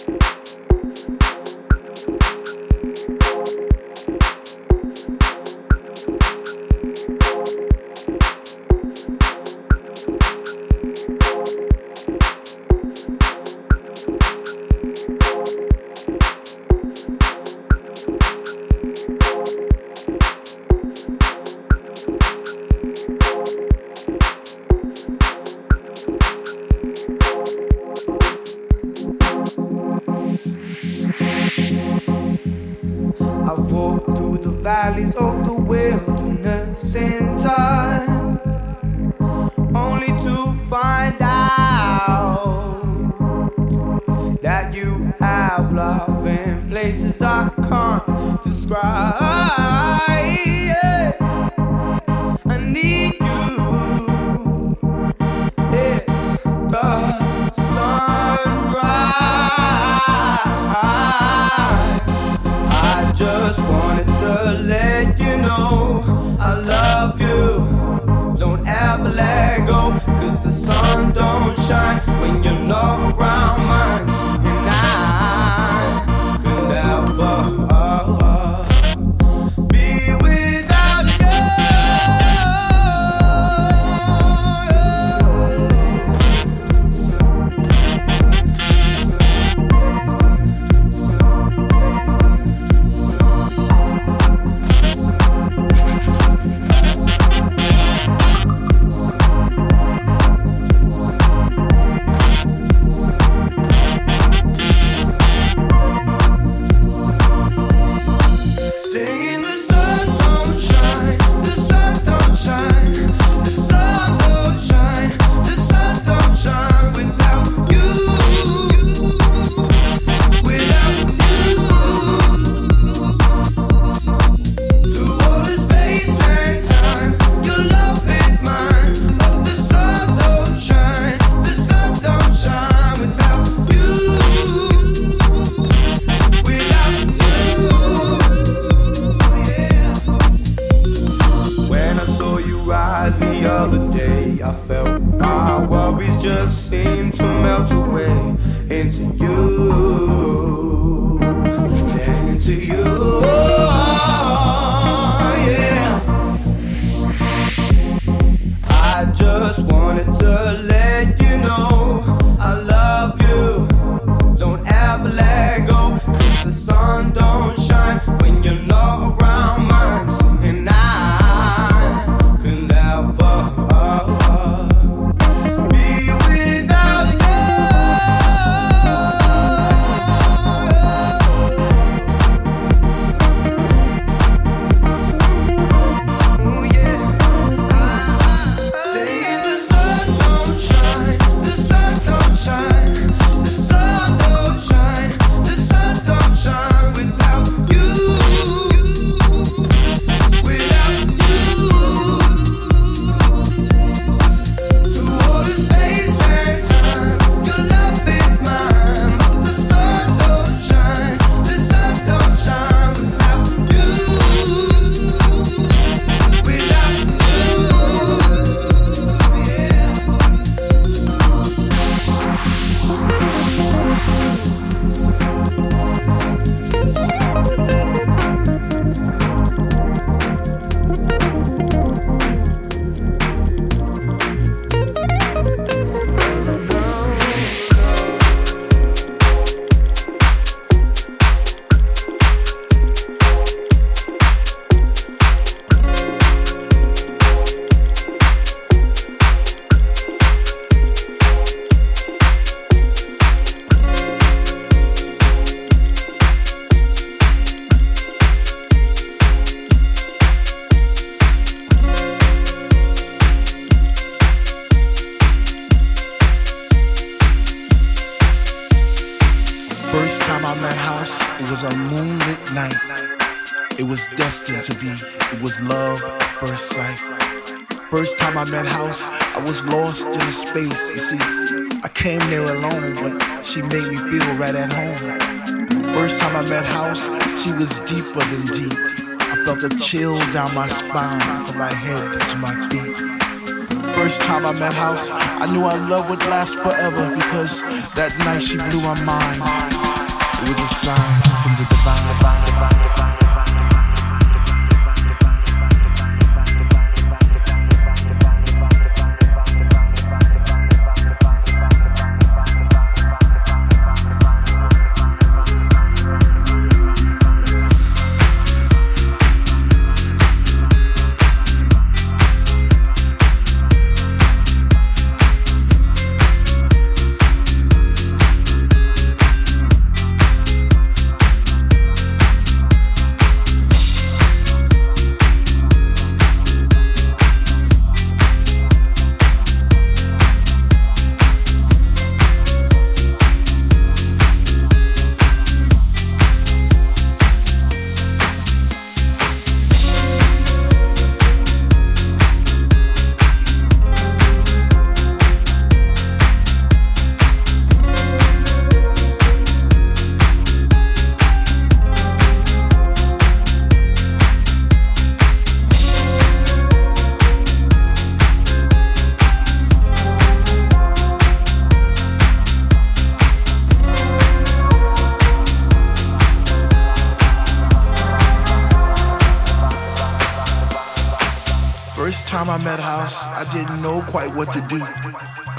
chill last forever because that night she blew my mind.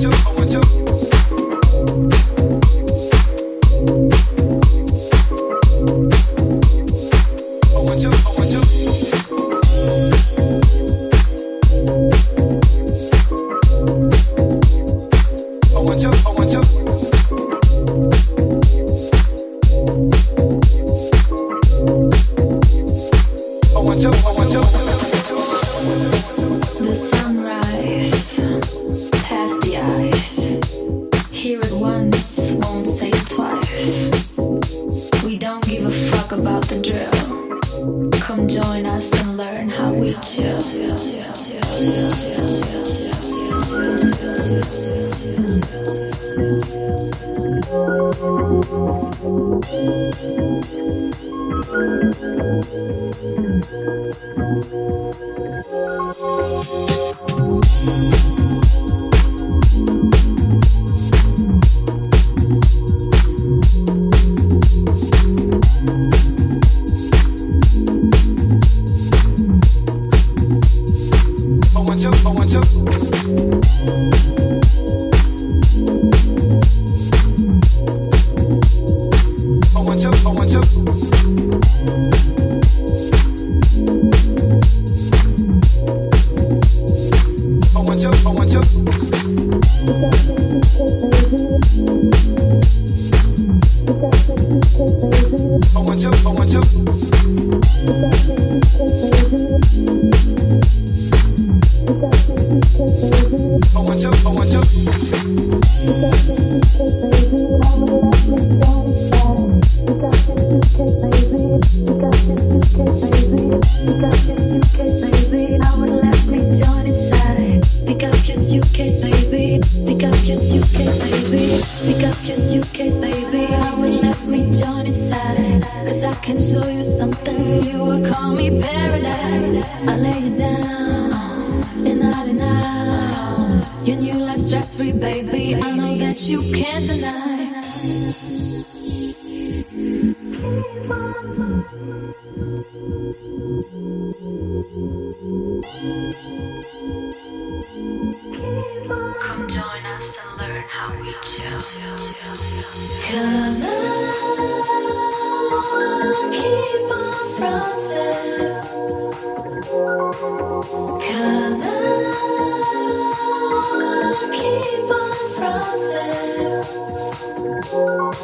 one.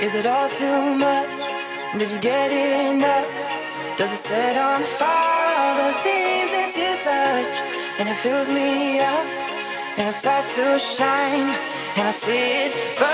Is it all too much? Did you get enough? Does it set on fire all the things that you touch? And it fills me up, and it starts to shine, and I see it burn.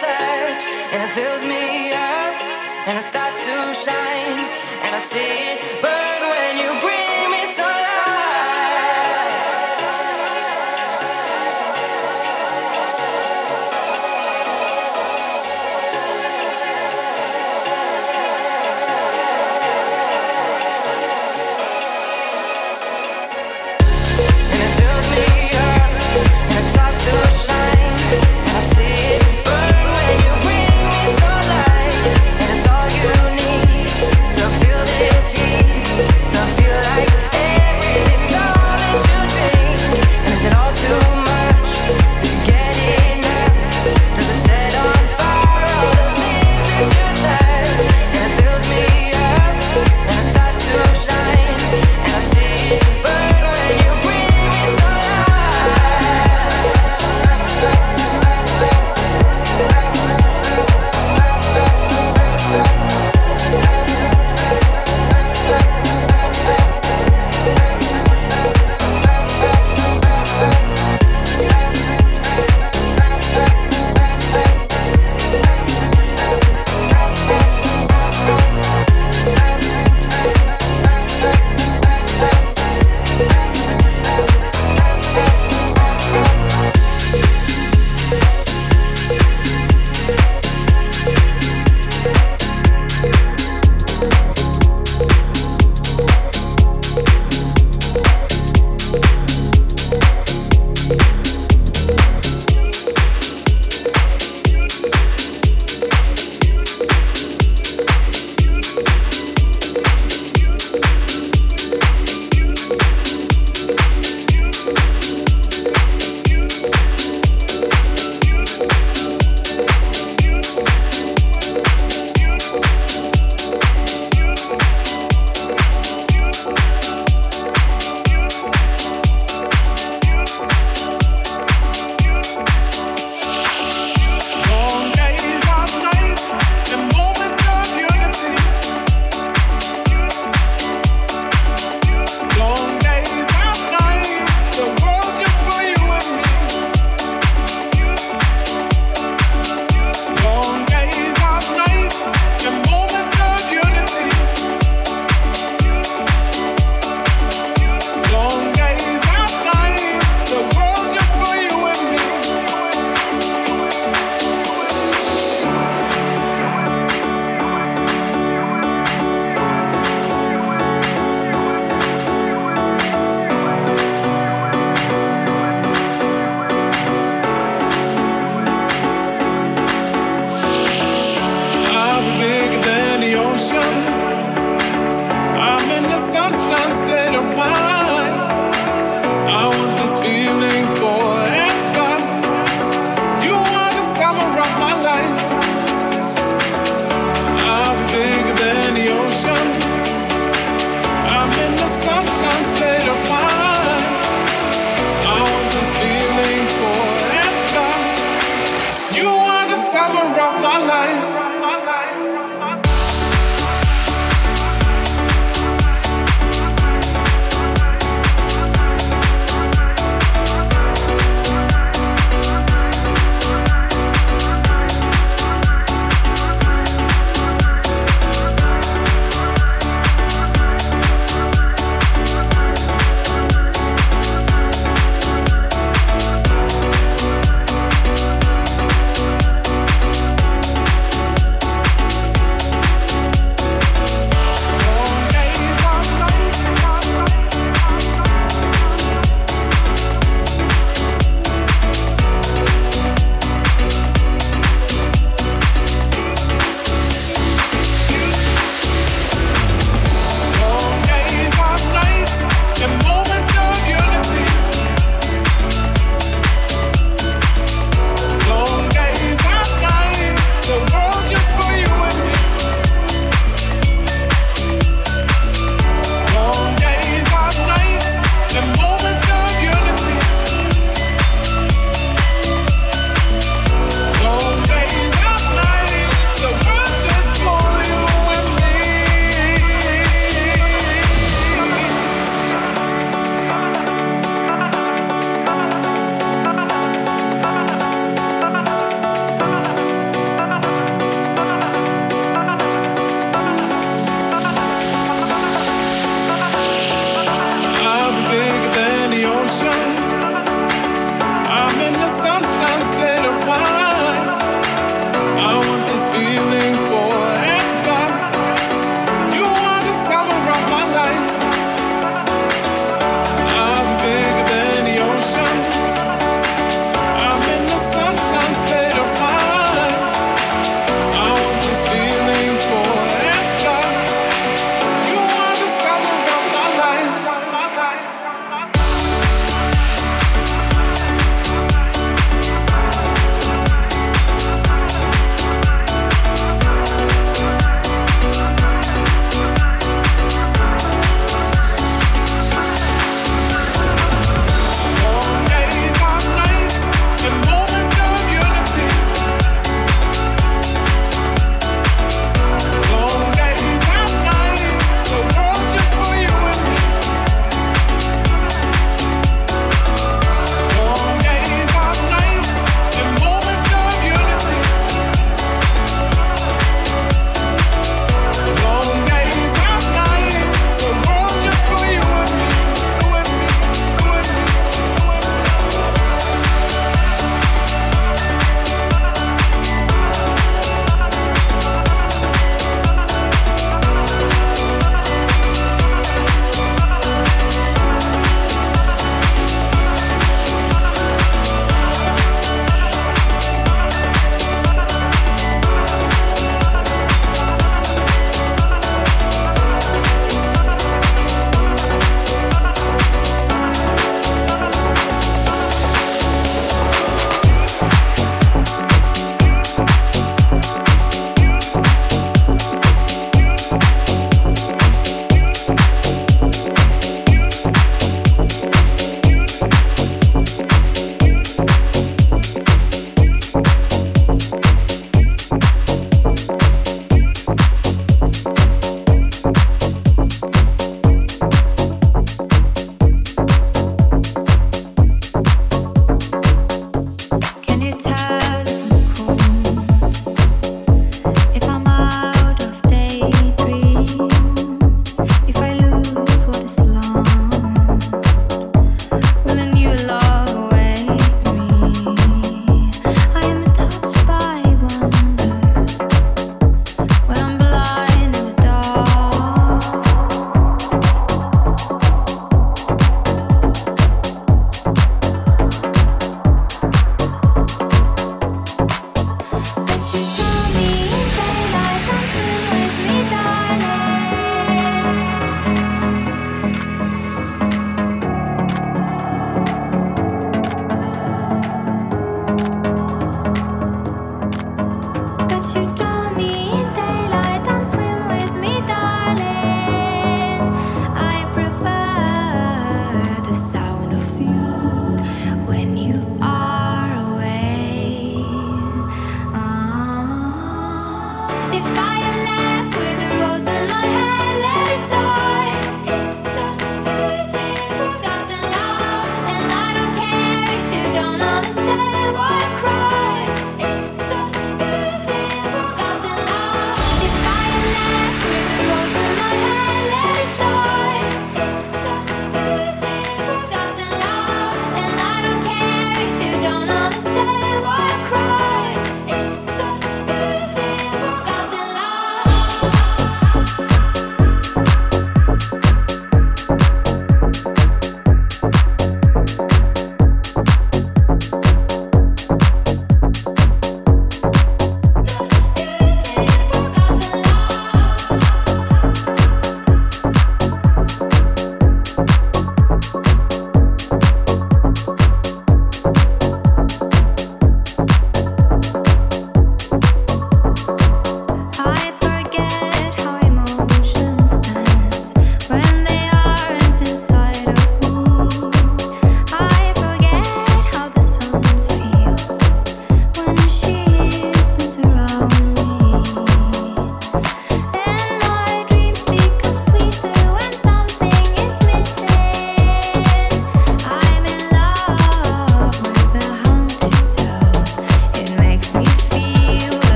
touch and it fills me up and it starts to shine and I see it burn.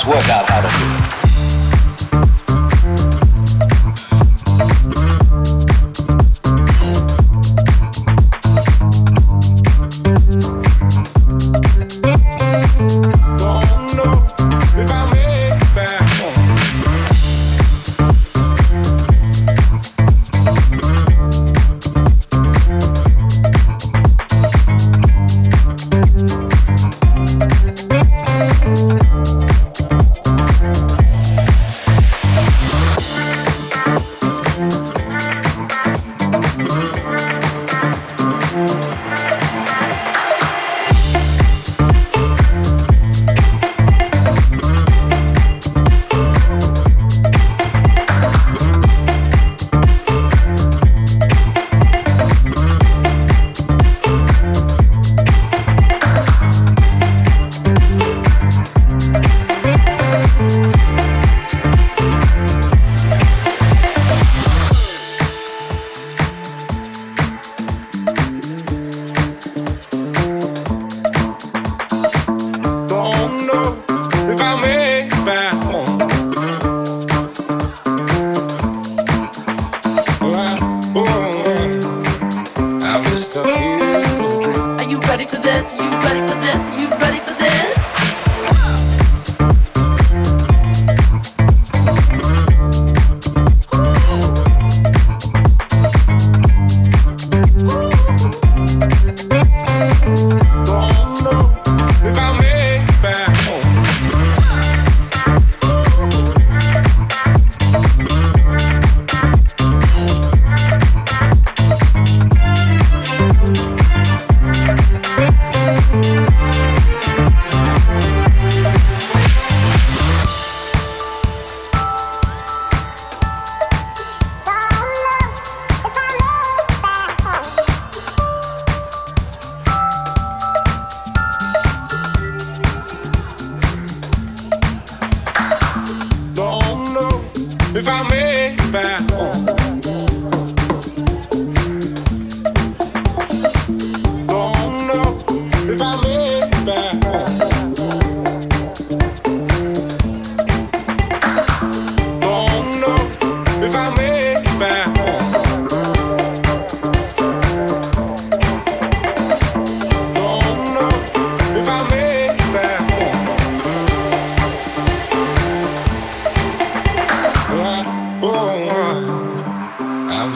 Let's work out how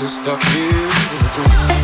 está aqui.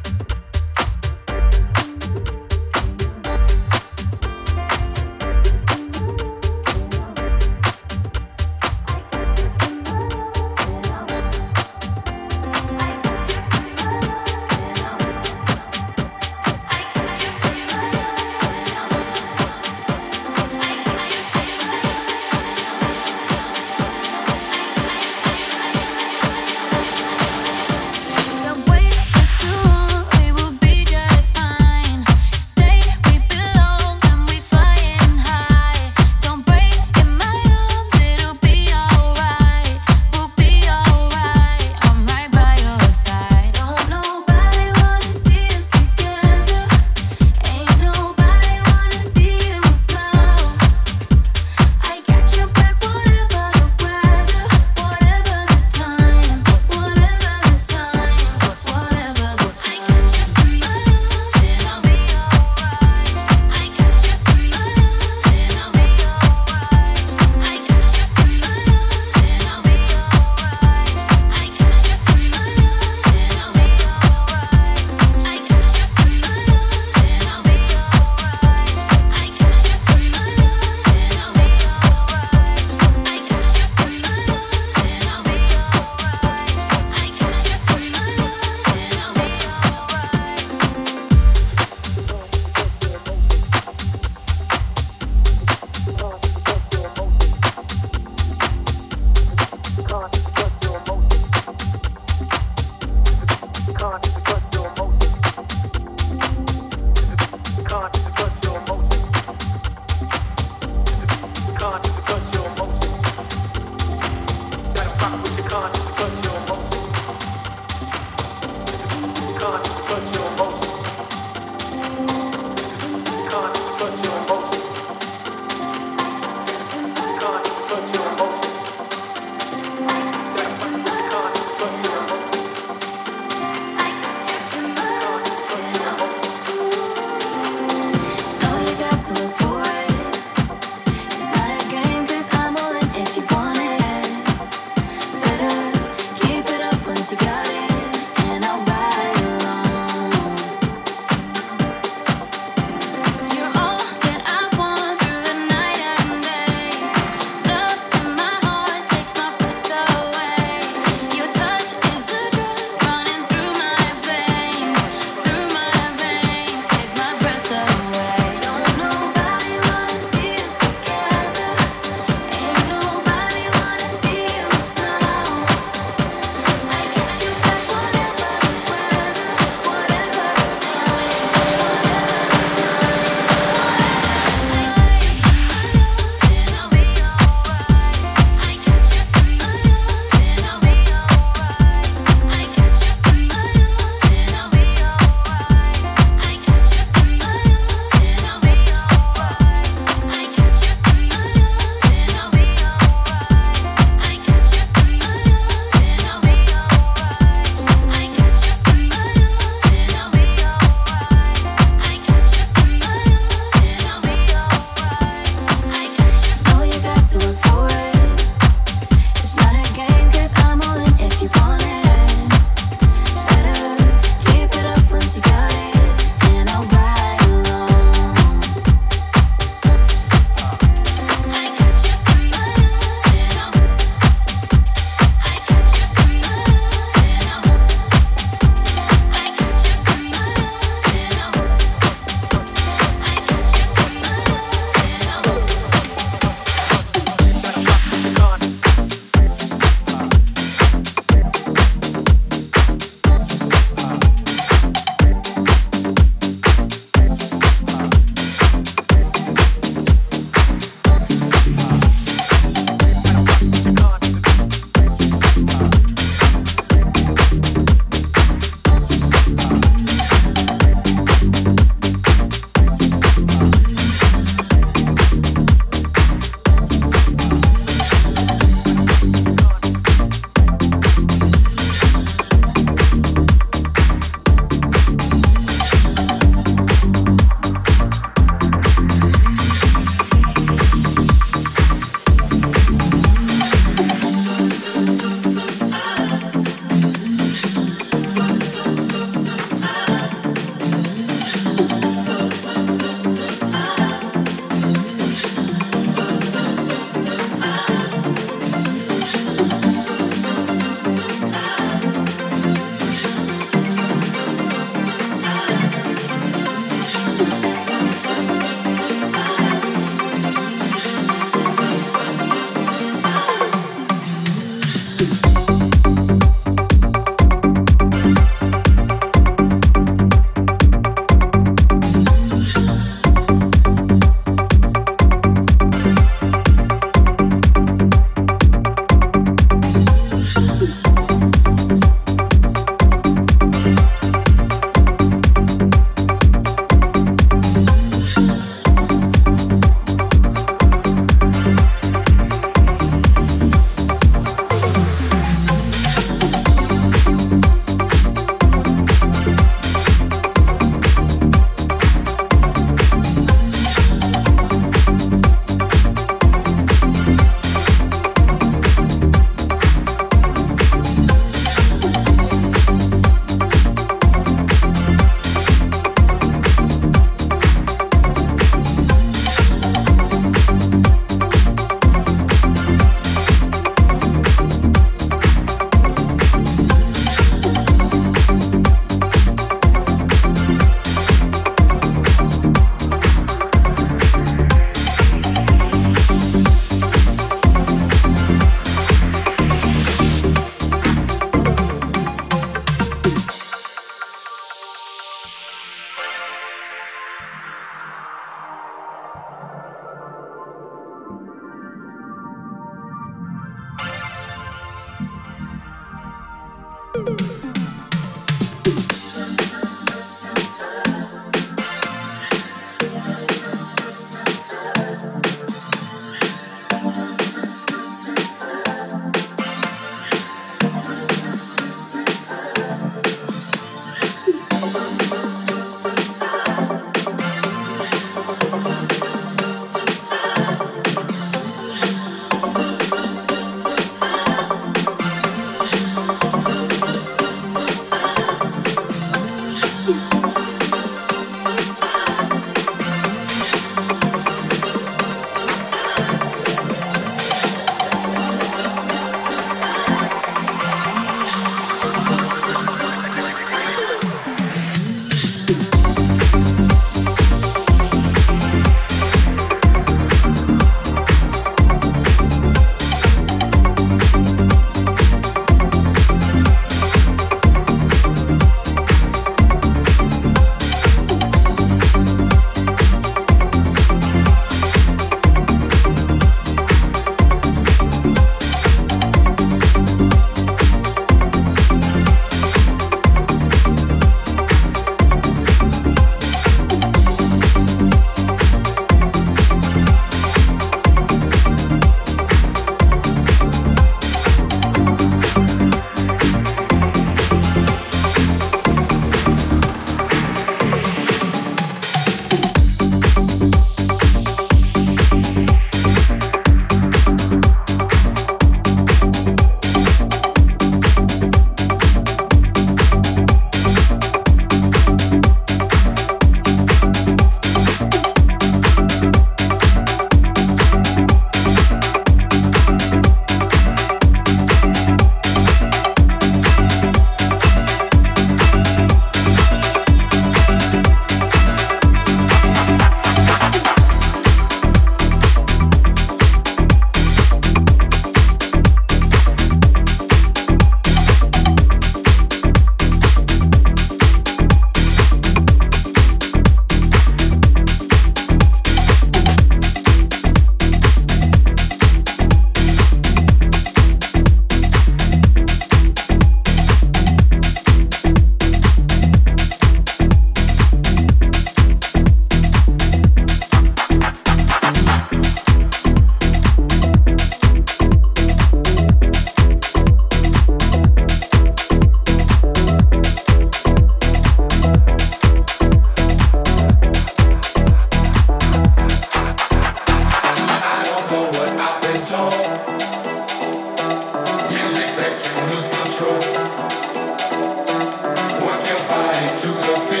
To do it.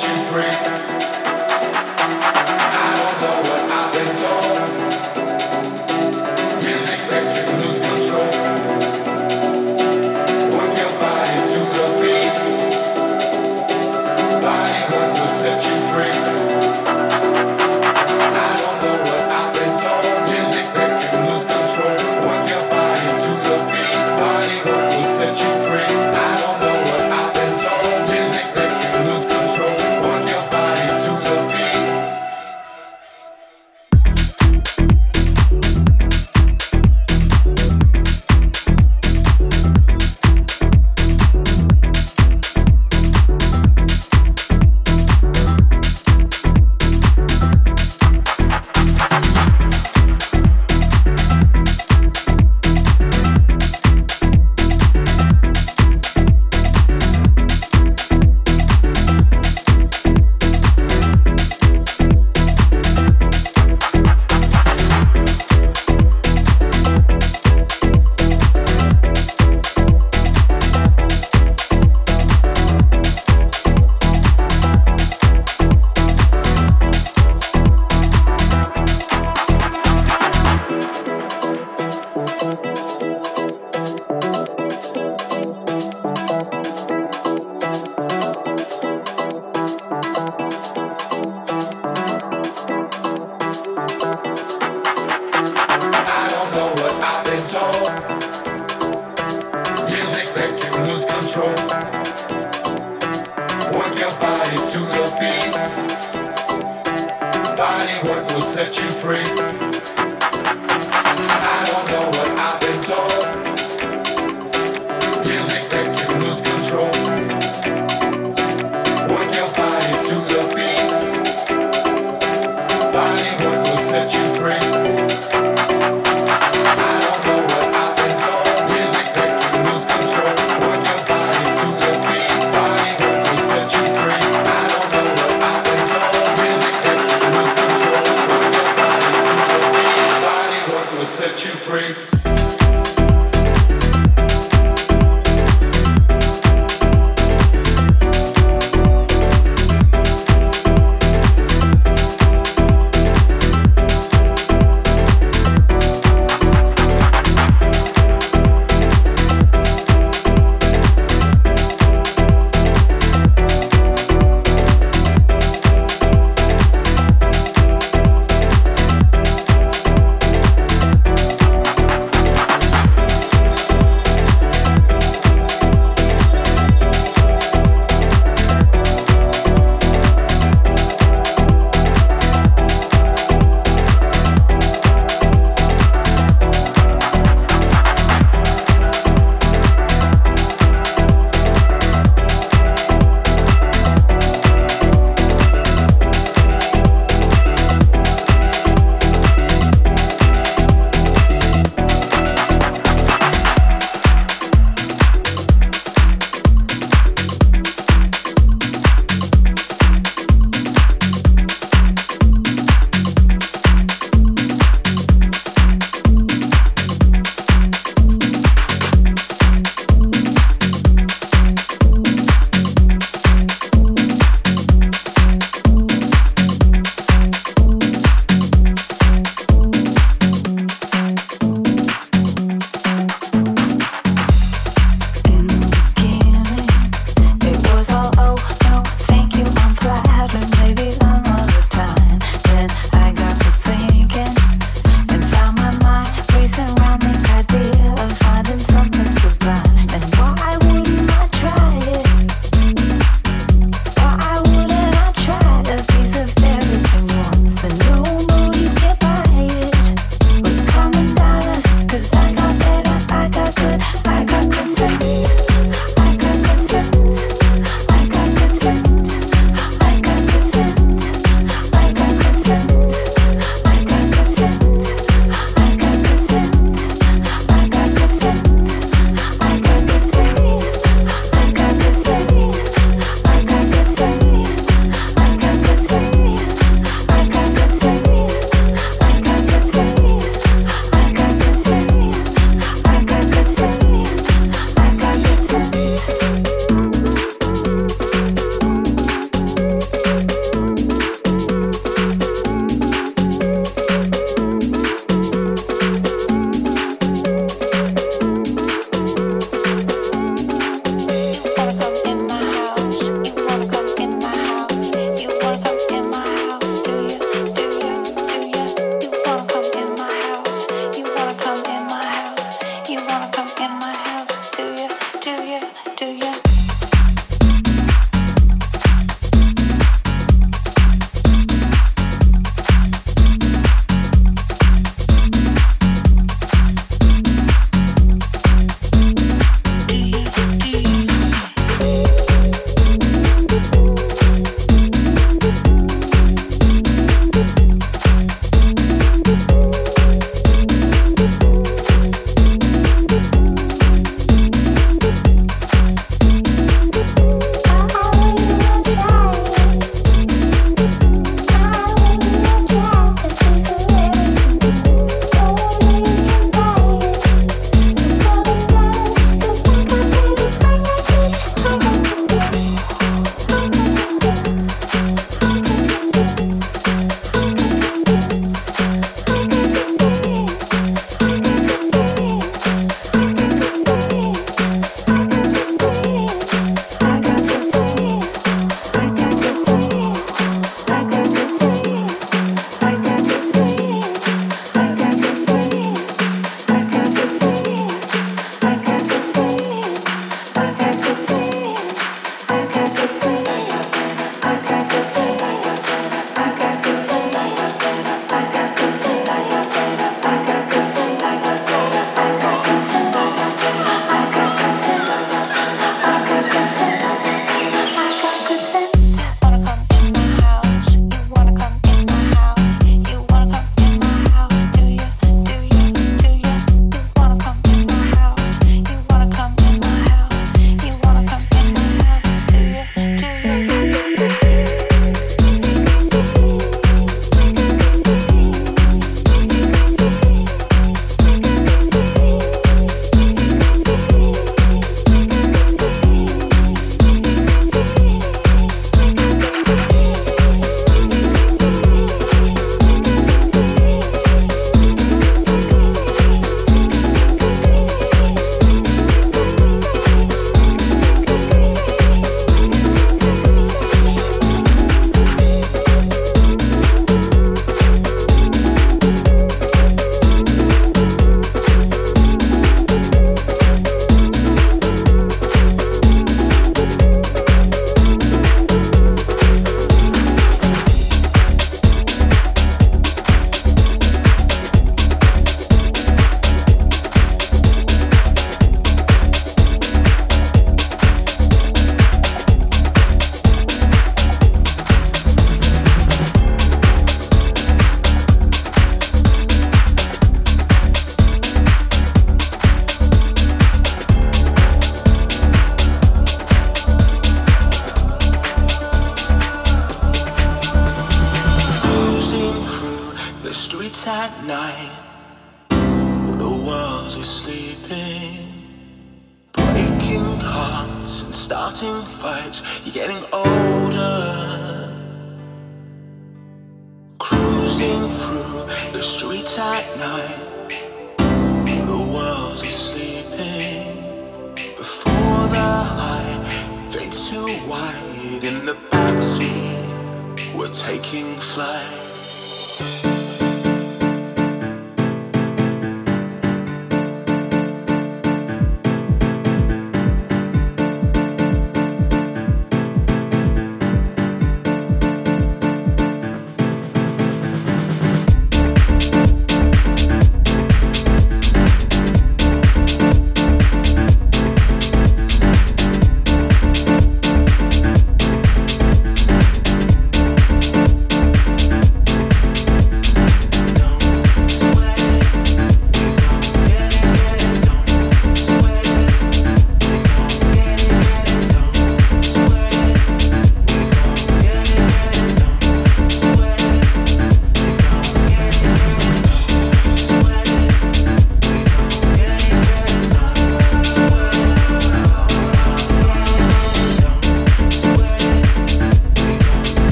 to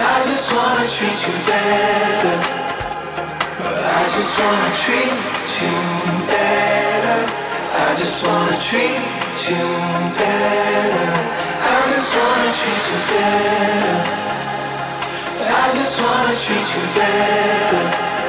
I just wanna treat you better. I just wanna treat you better. I just wanna treat you better. I just wanna treat you better. I just wanna treat you better.